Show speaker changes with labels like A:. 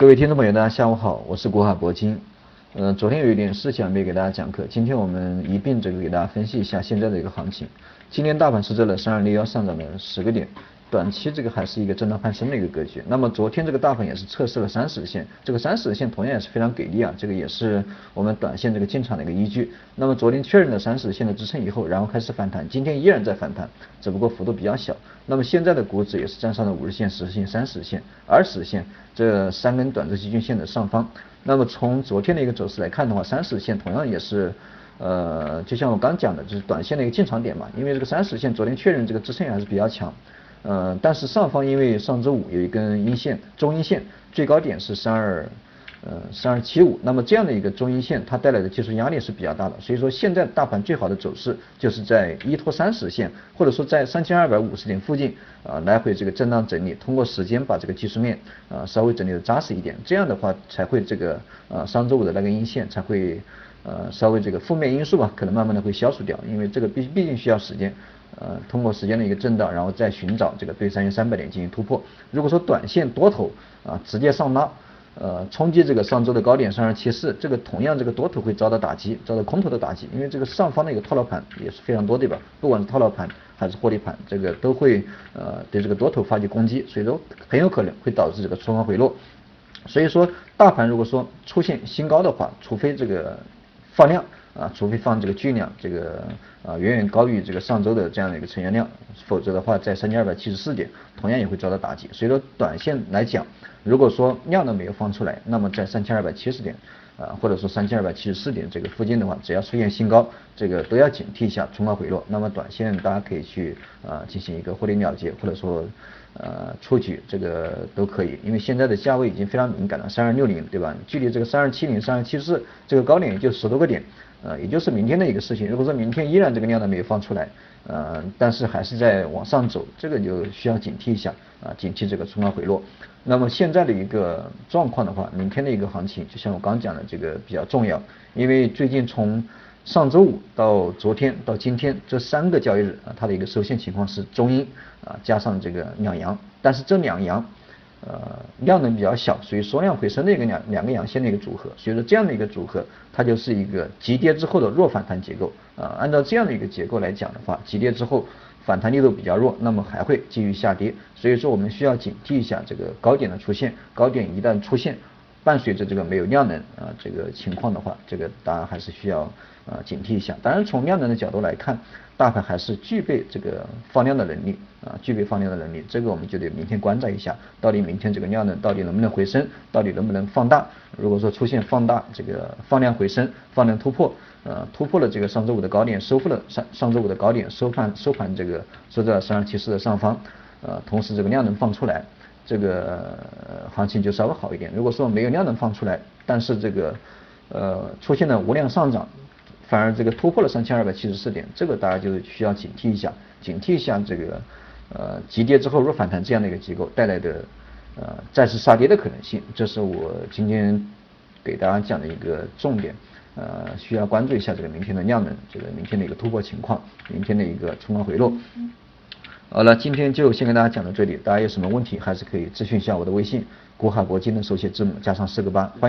A: 各位听众朋友，大家下午好，我是国海铂金。嗯，昨天有一点事情没给大家讲课，今天我们一并这个给大家分析一下现在的一个行情。今天大盘是在了三二六幺上涨了十个点。短期这个还是一个震荡攀升的一个格局。那么昨天这个大盘也是测试了三十线，这个三十线同样也是非常给力啊，这个也是我们短线这个进场的一个依据。那么昨天确认了三十线的支撑以后，然后开始反弹，今天依然在反弹，只不过幅度比较小。那么现在的股指也是站上了五日线、十日线、三十线、二十线这三根短周期均线的上方。那么从昨天的一个走势来看的话，三十线同样也是，呃，就像我刚讲的，就是短线的一个进场点嘛，因为这个三十线昨天确认这个支撑还是比较强。呃，但是上方因为上周五有一根阴线，中阴线，最高点是三二，呃三二七五，那么这样的一个中阴线，它带来的技术压力是比较大的，所以说现在大盘最好的走势就是在依托三十线，或者说在三千二百五十点附近啊来回这个震荡整理，通过时间把这个技术面啊稍微整理的扎实一点，这样的话才会这个呃上周五的那根阴线才会呃稍微这个负面因素吧，可能慢慢的会消除掉，因为这个毕毕竟需要时间。呃，通过时间的一个震荡，然后再寻找这个对三千三百点进行突破。如果说短线多头啊直接上拉，呃冲击这个上周的高点三二七四，这个同样这个多头会遭到打击，遭到空头的打击，因为这个上方的一个套牢盘也是非常多，对吧？不管是套牢盘还是获利盘，这个都会呃对这个多头发起攻击，所以说很有可能会导致这个冲高回落。所以说大盘如果说出现新高的话，除非这个放量。啊，除非放这个巨量，这个啊远远高于这个上周的这样的一个成交量，否则的话，在三千二百七十四点同样也会遭到打击。所以说，短线来讲，如果说量都没有放出来，那么在三千二百七十点啊，或者说三千二百七十四点这个附近的话，只要出现新高，这个都要警惕一下冲高回落。那么短线大家可以去啊进行一个获利了结，或者说呃出局，这个都可以。因为现在的价位已经非常敏感了，三二六零对吧？距离这个三二七零、三二七四这个高点也就十多个点。呃，也就是明天的一个事情。如果说明天依然这个量都没有放出来，呃，但是还是在往上走，这个就需要警惕一下啊，警惕这个冲高回落。那么现在的一个状况的话，明天的一个行情，就像我刚讲的这个比较重要，因为最近从上周五到昨天到今天这三个交易日啊，它的一个收线情况是中阴啊，加上这个两阳，但是这两阳。呃，量能比较小，属于缩量回升的一个两两个阳线的一个组合，所以说这样的一个组合，它就是一个急跌之后的弱反弹结构啊。按照这样的一个结构来讲的话，急跌之后反弹力度比较弱，那么还会继续下跌，所以说我们需要警惕一下这个高点的出现，高点一旦出现，伴随着这个没有量能啊这个情况的话，这个当然还是需要啊警惕一下。当然从量能的角度来看。大盘还是具备这个放量的能力啊，具备放量的能力，这个我们就得明天观察一下，到底明天这个量能到底能不能回升，到底能不能放大？如果说出现放大，这个放量回升，放量突破，呃，突破了这个上周五的高点，收复了上上周五的高点，收盘收盘这个收在三二七四的上方，呃，同时这个量能放出来，这个行情就稍微好一点。如果说没有量能放出来，但是这个呃出现了无量上涨。反而这个突破了三千二百七十四点，这个大家就需要警惕一下，警惕一下这个呃急跌之后弱反弹这样的一个结构带来的呃再次杀跌的可能性，这是我今天给大家讲的一个重点，呃需要关注一下这个明天的量能，这个明天的一个突破情况，明天的一个冲高回落。好了，今天就先跟大家讲到这里，大家有什么问题还是可以咨询一下我的微信，国海国金的手写字母加上四个八，欢迎。